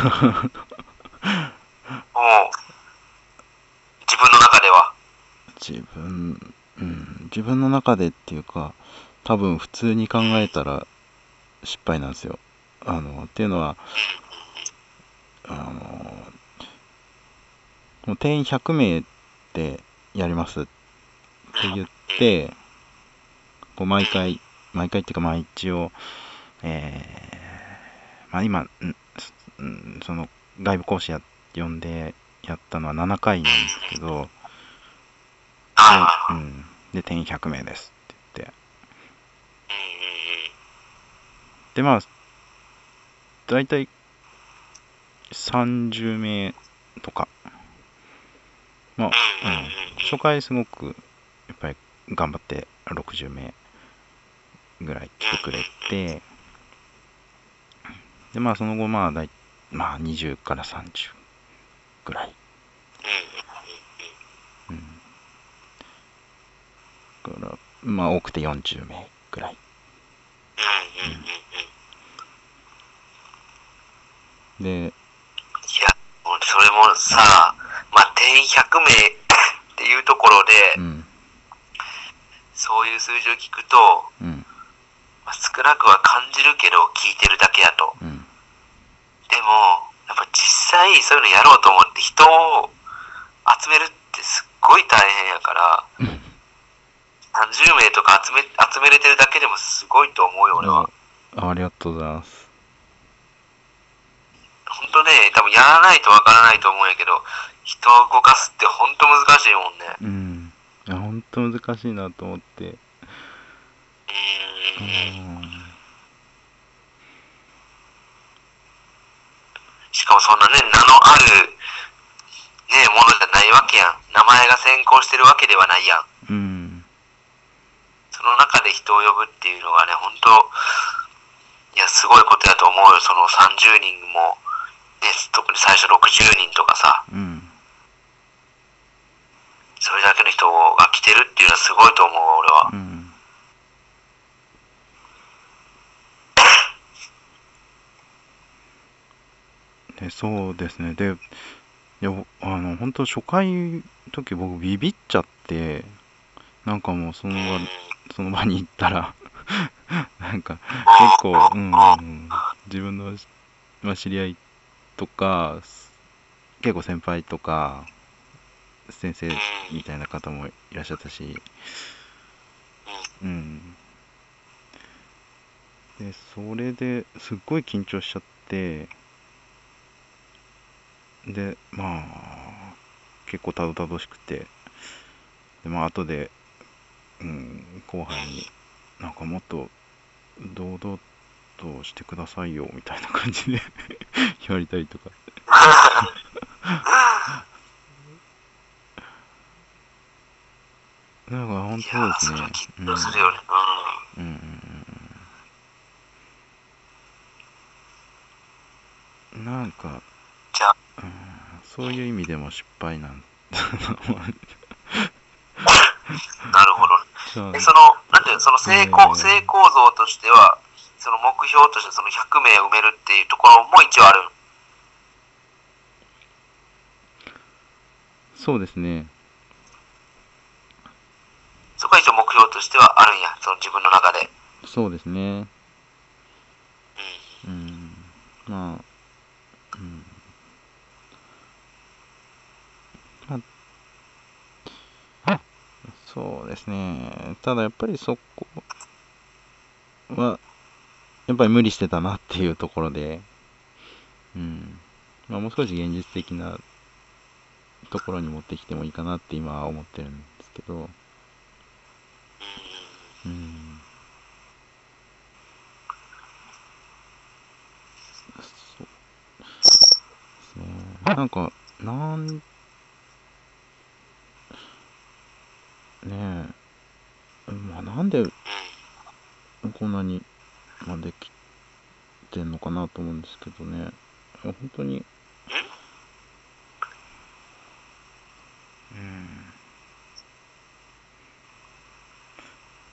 自分の中では。自分、うん、自分の中でっていうか、多分普通に考えたら失敗なんですよ。あの、っていうのは、あの、もう定員100名でやりますって言って、こう毎回、毎回っていうか、まあ一応、えー、まあ今、んうんその外部講師や呼んでやったのは7回なんですけど。うん、で、定員100名ですって言って。で、まあ、だいたい30名とか。まあ、うん初回すごく、やっぱり頑張って60名ぐらい来てくれて、で、まあ、その後、まあ、だい、まあ、20から30ぐらい。うんうん。から、まあ、多くて40名ぐらい。うんうんうんうん。で、いや、それもさ、まあ、定員100名 っていうところで、うん、そういう数字を聞くと、うん、ままあ少なくは感じるけど、聞いてるだけやと。うん。でも、やっぱ実際そういうのやろうと思って人を集めるってすっごい大変やから、30名とか集め集めれてるだけでもすごいと思うよ、俺は。あありがとうございます。本当ね、多分やらないとわからないと思うんやけど、人を動かすって本当難しいもんね。うん。いや、ほんと難しいなと思って。ううーん。ん。しかもそんなね、名のある、ね、ものじゃないわけやん。名前が先行してるわけではないやん。うん。その中で人を呼ぶっていうのがね、本当いや、すごいことやと思うよ。その30人も、ね、特に最初60人とかさ、うん。それだけの人が来てるっていうのはすごいと思うわ、俺はう。ん。でそうですね。で、いや、あの、本当初回の時僕ビビっちゃって、なんかもうその場、その場に行ったら、なんか結構、うんうんうん、自分の、まあ、知り合いとか、結構先輩とか、先生みたいな方もいらっしゃったし、うん。で、それですっごい緊張しちゃって、で、まあ、結構たどたどしくて、で、まあ、後で、うん、後輩に、なんかもっと堂々としてくださいよ、みたいな感じで 言われたりとか。なんか本当ですねそれは。緊張するよね。うんうんうんうんなんか、そういう意味でも失敗なんだうん。なるほどね。そうえ、その、なんていうの、その成功、えー成功像としては、その目標としてその100名埋めるっていうところも一応ある。そうですね。そこは一応目標としてはあるんや、その自分の中で。そうですね。うん。うん。まあ、うん。まあ、そうですね。ただやっぱりそこは、やっぱり無理してたなっていうところで、うん。まあもう少し現実的なところに持ってきてもいいかなって今は思ってるんですけど、うん。そうですね。なんか、なん、ねえ、まあなんで。こんなに、まあ、できてんのかなと思うんですけどね。本当に、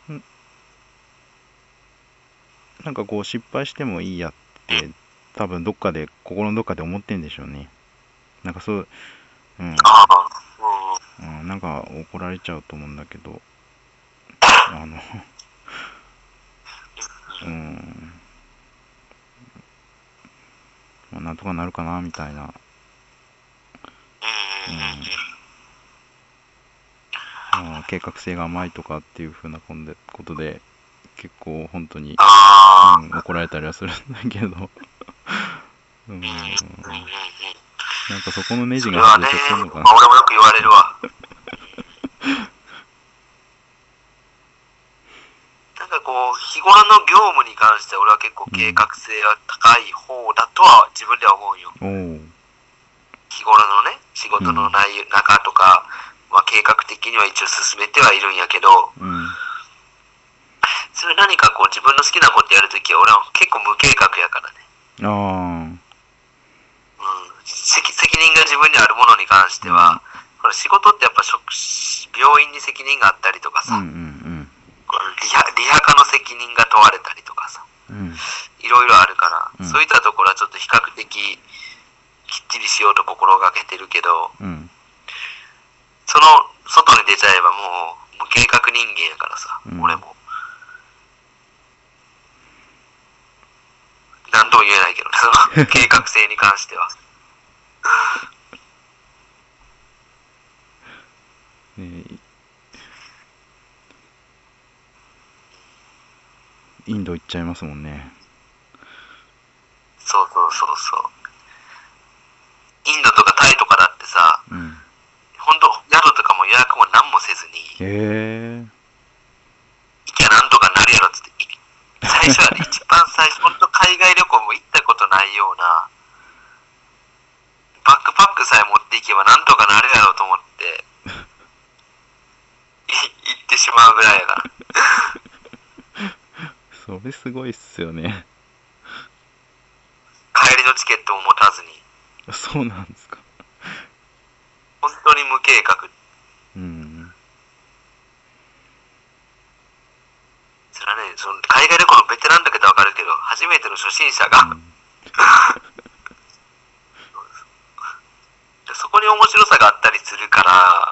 うん。んなんかこう失敗してもいいやって多分どっかで心のどっかで思ってんでしょうね。なんかそう、うん、うん、なんか怒られちゃうと思うんだけど、あの、うん、まあ、なんとかなるかなみたいな、うん。うん。うん。うん。まあ、計画性が甘いとかっていう風なことでことで結構本当に、うん、怒られたりはするんだけど、うん、なんかそこのネジが外れちゃってるのかまあ、な。俺もよく言われるわ。なんかこう、日頃の業務に関しては俺は結構計画性が高い方だとは自分では思うよ。日頃のね、仕事の内容、中とか、まあ計画的には一応進めてはいるんやけど、うん、それ何かこう自分の好きなことやるときは俺は結構無計画やからね。ああ、うん。責責任が自分にあるものに関しては、これ仕事ってやっぱ職病院に責任があったりとかさ、うんうんこのリハリハ科の責任が問われたりとかさ、うん、うん、いろいろあるから、うん。そういったところはちょっと比較的きっちりしようと心がけてるけど、うん、その外に出ちゃえばもう無計画人間やからさ、うん。俺も。言えないけどね、計画性に関しては。ねインド行っちゃいますもんね。そうそうそうそう。インドとかタイとかだってさ、うん。ほんと宿とかも予約も何もせずに、へえ行きゃなんとかなるやろっつって、い最初はね、一番最初、ほんと海外旅行も行ったことないような、バックパックさえ持っていけばなんと思って、い行ってしまうぐらいやから。それすごいっすよね。帰りのチケットも持たずに、そうなんですか。本当に無計画。うん。それはね、その海外旅行のベテランだけどわかるけど、初めての初心者が、そこに面白さがあったりするから。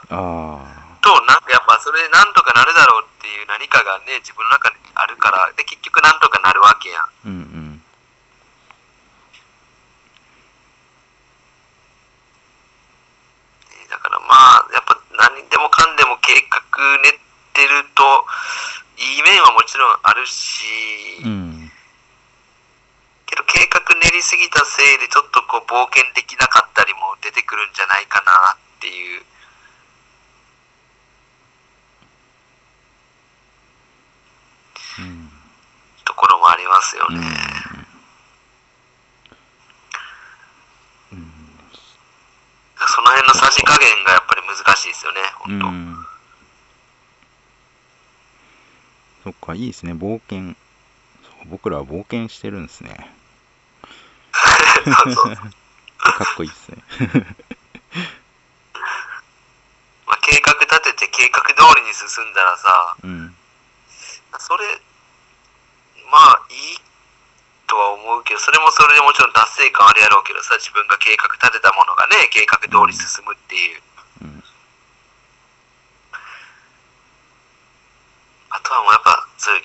と、なんかやっぱそれでなんとかなるだろうっていう何かがね、自分の中なんとかなるわけやん。うんうん。だからまあ、やっぱ何でもかんでも計画練ってると、いい面はもちろんあるし、うん。けど計画練りすぎたせいでちょっとこう冒険できなかったりも出てくるんじゃないかなっていう。うん。ところもありますよね。うん。その辺のさじ加減がやっぱり難しいですよね、うん。本当。うん。そっか、いいですね。冒険。僕らは冒険してるんですね。かっこいいですね。まあ、計画立てて計画通りに進んだらさ、うん。それ、まあいいとは思うけど、それもそれでもちろん達成感あるやろうけどさ、自分が計画立てたものがね、計画通り進むっていう。うん。あとはもうやっぱ、そういう、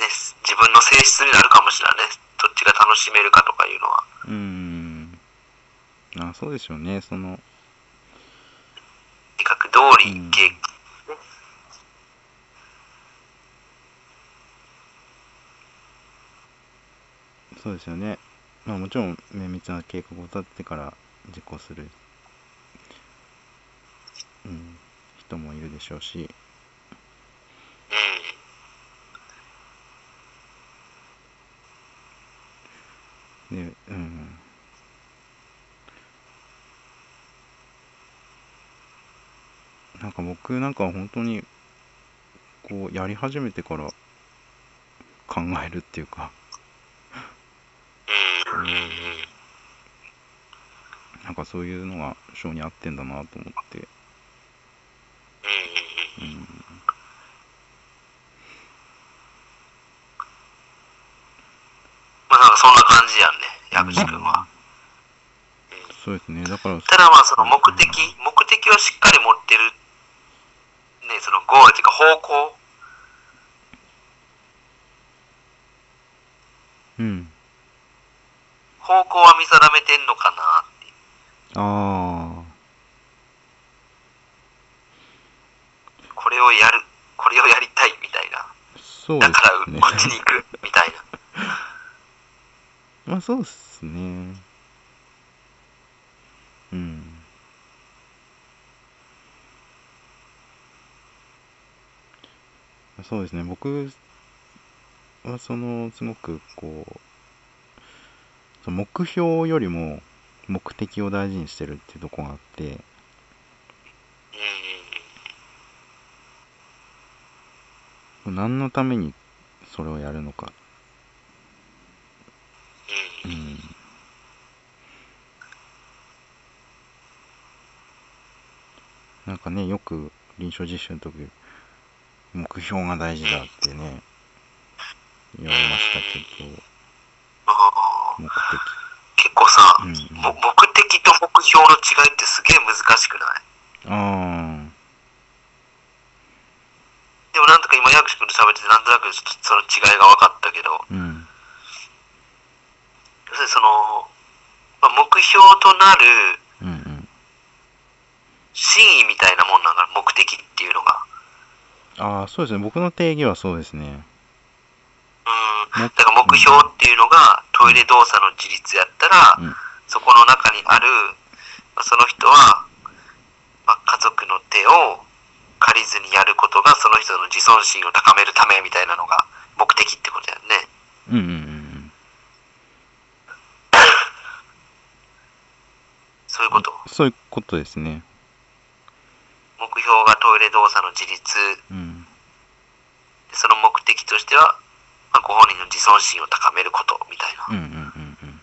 ね、自分の性質になるかもしれないね。どっちが楽しめるかとかいうのは。うん。あ、そうでしょうね。その、計画通りうん計、そうですよね。まあもちろん綿密な計画を立ててから実行する、うん、人もいるでしょうし、うん。で、うん。なんか僕なんかは本当にこうやり始めてから考えるっていうか、うん。なんかそういうのが性に合ってんだなと思って、うん。まあなんかそんな感じやんね、矢口くんは。そうですね。だから、ただまあその目的、目的をしっかり持ってる、ゴールっていうか方向、うん。方向は見定めてんのかなって。ああ、これをやる、これをやりたいみたいな。そうでだから。こっちに行くみたいな。まあそうっすね。うん。そうですね。僕はその、すごくこう、その目標よりも目的を大事にしてるっていうとこがあって、何のためにそれをやるのか。うん。なんかね、よく臨床実習の時、目標が大事だってね、言われましたけど、目結構さ、的。うん、うん。も目的と目標の違いってすげえ難しくない？あでもなんとか今、薬師君と喋ってて、なんとなくちょっとその違いが分かったけど、あ、うん。要するにその、まあ、目標となるうんうん。真意みたいなもんなんだ目的っていうのが。ああ、そうですね。僕の定義はそうですね。うん。もだから目標っていうのがトイレ動作の自立やったら、うん。そこの中にある、まあその人は、まあ、家族の手を借りずにやることがその人の自尊心を高めるためみたいなのが目的ってことだよね。うんうんうん そういうこと？うん。そういうことですね。目標がトイレ動作の自立。うん。でその目的としては、まあ、ご本人の自尊心を高めることみたいな。うんうんうんうん。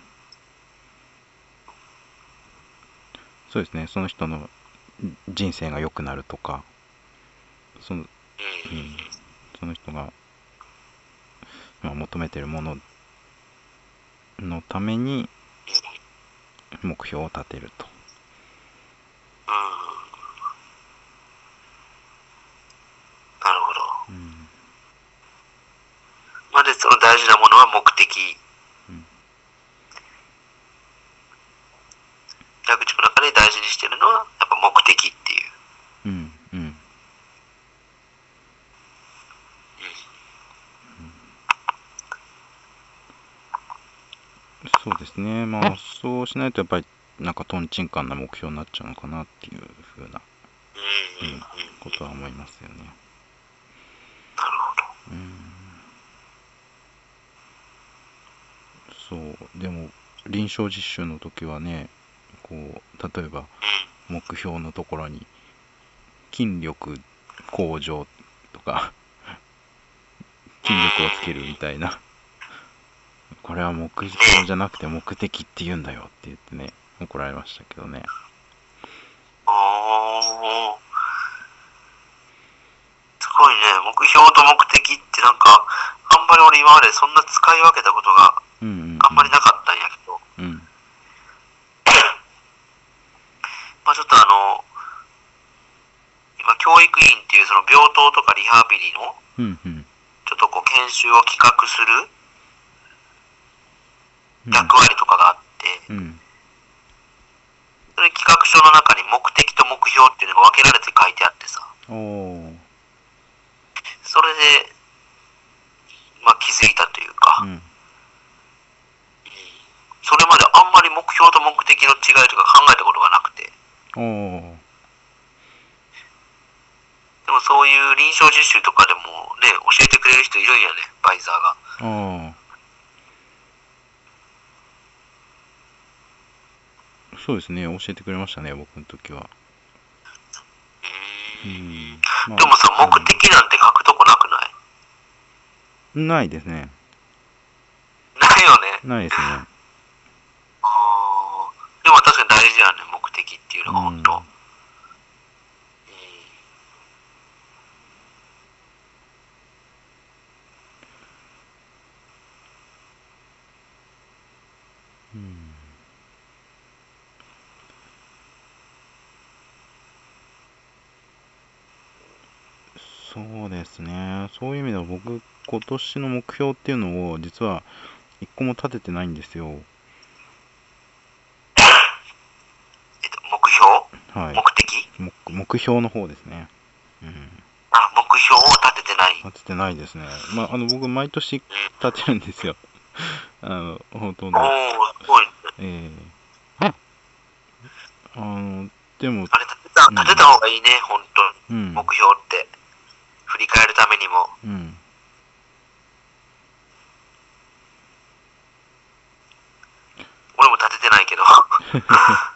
そうですね。その人の人生が良くなるとか、その、うん。うん、その人が、まあ、求めてるもののために目標を立てると。うん。なるほど。うん。まあ、で、その大事なものは目的。うん蛇口の中で大事にしてるのは、やっぱ目的っていう。うん。うん。そうですね。まあ、そうしないとやっぱり、なんか、とんちんかんな目標になっちゃうのかなっていうふうな、うん。ことは思いますよね。なるほうん。そう。でも、臨床実習の時はね、こう、例えば、ど。目標のところに筋力向上とか筋力をつけるみたいなこれは目標じゃなくて目的って言うんだよって言ってね怒られましたけどねうん。おー。すごいね。目標と目的ってなんか、あんまり俺今までそんな使い分けたことがうんうん、うん、あんまりなかったんやけど。うん。まあちょっとあの、今、教育院っていうその病棟とかリハビリの、うんうん。ちょっとこう研修を企画するうん。役割とかがあって、うん。それ企画書の中に目的と目標っていうのが分けられて書いてあってさ、それで、まあ気づいたというか、ーうんそれまであんまり目標と目的の違いとか考えたことがなくて、でもそういう臨床実習とかでもね、教えてくれる人いるんやね、バイザーが。そうですね。教えてくれましたね僕の時は。うん。ん、まあ。でもさ、目的なんて書くとこなくない？うんないですね。ないよね。ないですねあーでも確かに大事やね、目的っていうのが本当。うんうんそうですね。そういう意味では僕、今年の目標っていうのを実は一個も立ててないんですよ。えっと、目標はい。目的？目目標の方ですね。うん。あ、目標を立ててない。立ててないですね。まあ、あの、僕、毎年立てるんですよ。あの、ほとんど。おー、すごいね。ええあの、でも、あれ立てた、立てた方がいいね、本当うん。目標って。振り返るためにも。うん。俺も立ててないけど。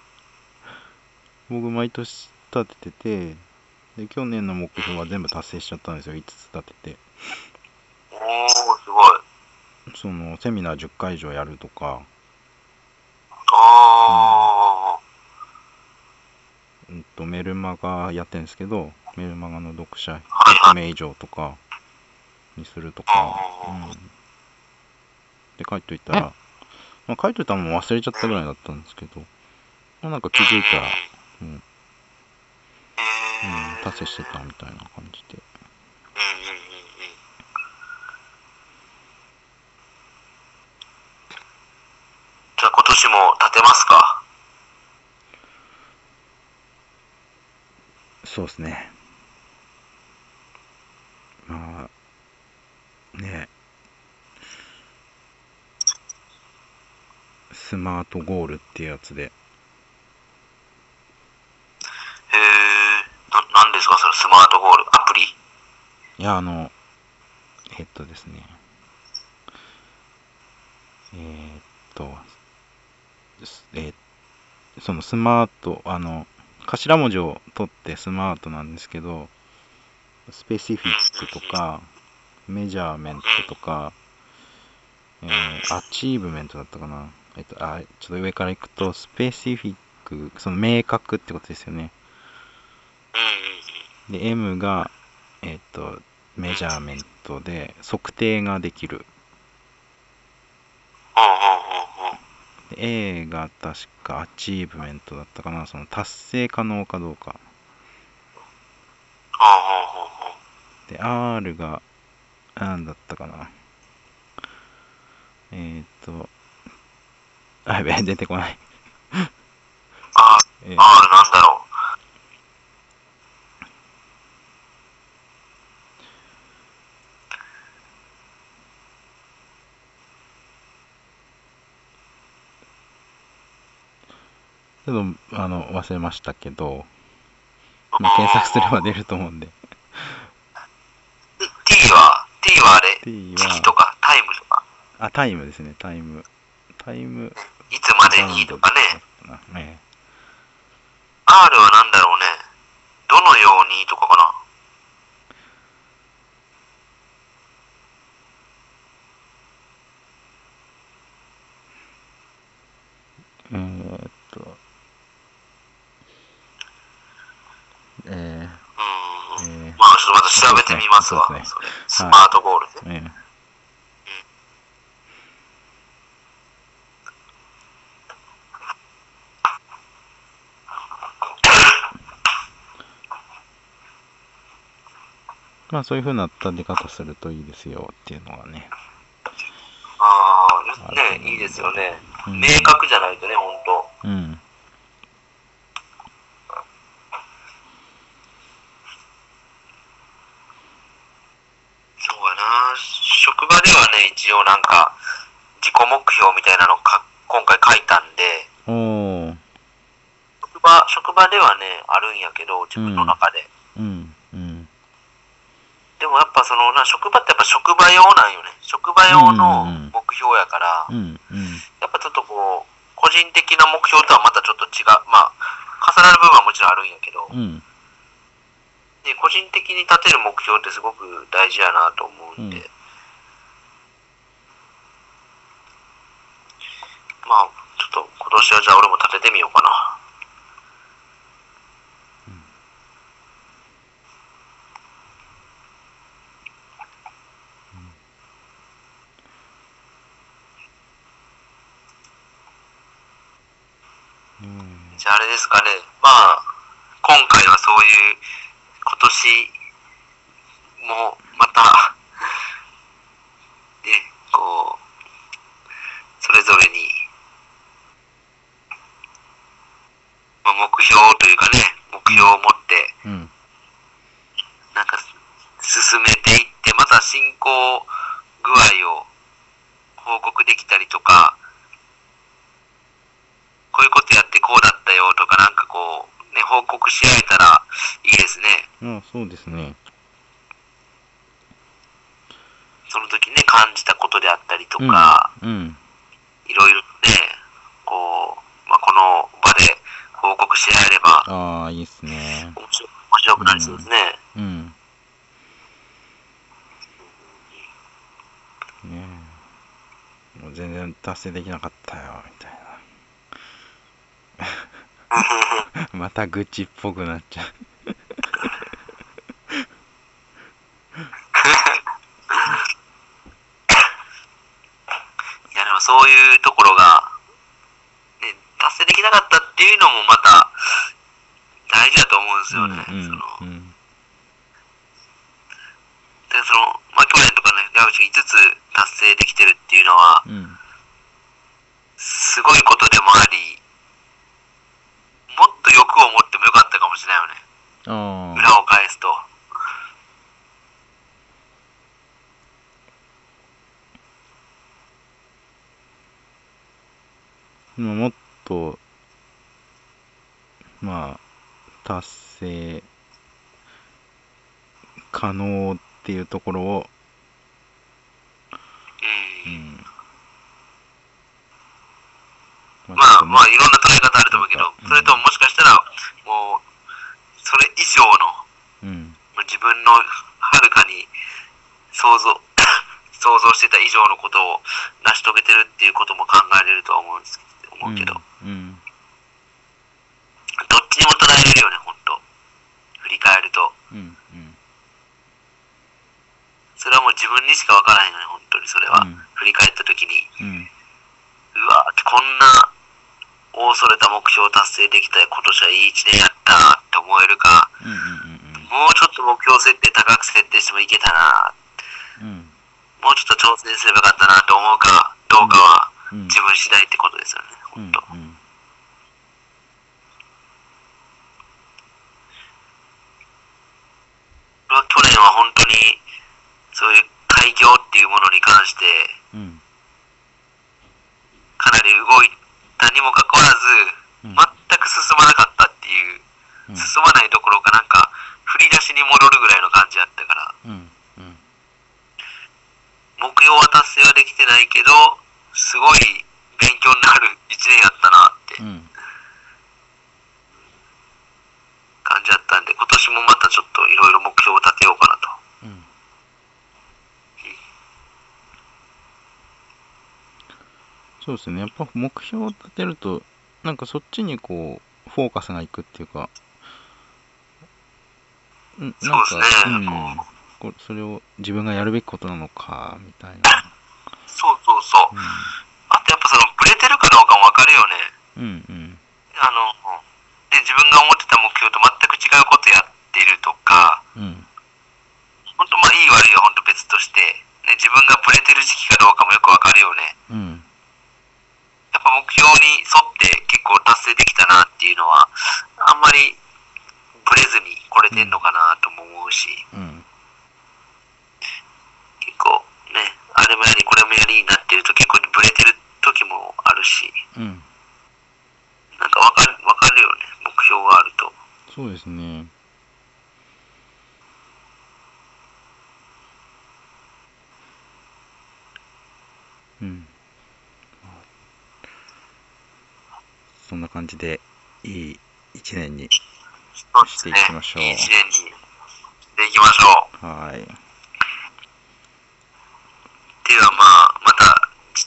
僕毎年立てててで去年の目標は全部達成しちゃったんですよ。5つ立てて。おー、すごい。そのセミナー10回以上やるとか、あうん。と、メルマガやってるんですけどメルマガの読者はいはい。100名以上とかにするとか、うん、で書いといたら、まあ、書いといたのも忘れちゃったぐらいだったんですけど、まあ、なんか気づいたら、うんうん、ー。えー。達成してたみたいな感じでうんうんうんうん。年も立てますか？そうですね。まあ、ねスマートゴールっていうやつで、へえ、な、なんですかそのスマートゴール、アプリ。いや、あの、えっとですね、えーっと、すえーそのスマート、あの、頭文字を取ってスマートなんですけど、スペシフィックとか、メジャーメントとか、えーアチーブメントだったかな。えっと、あ、ちょっと上から行くと、スペシフィック、その明確ってことですよね。で、M が、えっと、measurement で、測定ができる。A が確か achievement だったかな。その達成可能かどうか。で、R が、なんだったかな。えっと、あ、やべえ、出てこない。あえーあ、なんだろちょっと、あの、忘れましたけど、う。まあ、検索すれば出ると思うんで。T は、T はあれ、T 時期とかタイムとか、は、あ、タイムですね、タイム。タイム。いつまでにとかね。バウンドだったかな。え R はなんだろうね。どのようにとかかな。ええーっと、えうん。ー、えまあ、ちょっとまた調べてみますわ。ねスマートゴールで。ー、えーまあそういう風な立て方するといいですよっていうのはね。ああ、あね、いいですよね。うん明確じゃないとね、ほんと。うん。そうやな。職場ではね、一応なんか、自己目標みたいなのか今回書いたんで。職場、職場ではね、あるんやけど、自分の中で。うん。うん。でもやっぱそのな、職場ってやっぱ職場用なんよね。職場用の目標やから、うん。うん。やっぱちょっとこう、個人的な目標とはまたちょっと違う。まあ、重なる部分はもちろんあるんやけど、うん。で個人的に立てる目標ってすごく大事やなと思うんで、うんまあ、ちょっと今年はじゃあ俺も立ててみようかな。うん。じゃああれですかね。まあ、今回はそういう、今年もまた、ね、こう、それぞれに、まあ、目標というかね、目標を持って、うん。なんか、進めていって、また進行具合を報告できたりとか、こういうことやってこうだったよとか、なんかこう、ね、報告し合えたらいいですね。あそうですね。その時ね、感じたことであったりとうん。か、うん。いろいろね、こう、まあ、この場で報告し合えればああ、いいっすね。面白面白くなりそうですね。うん。ねえ。もう全然達成できなかったよ、みたいな。また愚痴っぽくなっちゃう。いや、でもそういうところが、ね、達成できなかったっていうのもまた大事だと思うんですよね。うんそのうんでそのまあ、去年とかね、山口が5つ達成できてるっていうのは、うんすごいこともあり、もっと欲を持ってもよかったかもしれないよね。裏を返すと。まあもっと、まあ、達成可能っていうところを、う。うんん。まあ、まあ、いろんな捉え方あると思うけど、うんそれとももしかしたら、もう、それ以上の、うん。まあ自分のはるかに想像、想像してた以上のことを成し遂げてるっていうことも考えれるとは思うんです思うけど、うん。どっちにも捉えれるよね、本当振り返ると。うん。うん。それはもう自分にしかわからないのね、本当にそれは。うん振り返った時に、うん。うわーこんな大それた目標を達成できた今年はいい一年やったって思えるか、うん。うん。もうちょっと目標設定高く設定してもいけたな、うん。もうちょっと挑戦すればよかったなと思うかどうかはうん。自分次第ってことですよね、うん本当。。うん。俺は去年は本当にそういう開業っていうものに関してうん。かなり動いたにもかかわらずうん。全く進まなかったっていううん進まないどころかなんか振り出しに戻るぐらいの感じだったからうん。うん。目標は達成はできてないけどすごい勉強になる一年やったなってうん。感じだったんで今年もまたちょっといろいろ目標を立てようかなとうん。そうですね。やっぱ目標を立てると、なんかそっちにこう、フォーカスがいくっていうか、んなんか、そうですねうん、これそれを自分がやるべきことなのか、みたいな。そうそうそうあとやっぱそのブレてるかどうかもわかるよねうん。うん。あので自分が思ってた目標と全く違うことやってるとかうん。本当まあいい悪いは本当別として、ね、自分がブレてる時期かどうかもよくわかるよねうん。やっぱ目標に沿って結構達成できたなっていうのはあんまりブレずに来れてんのかなとも思うしうん。結構ねあれもやりこれもやりになってると結構ブレてる時もあるしうん。なんかわかるわかるよね目標があるとそうですね。うん。そんな感じで、いい一年に。していきましょういい一年にしていきましょうはい。ではまあまたち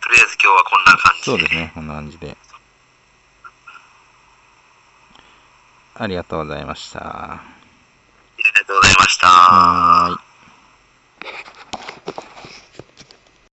とりあえず今日はこんな感じでそうですね。こんな感じで。ありがとうございました。ありがとうございました。はーい。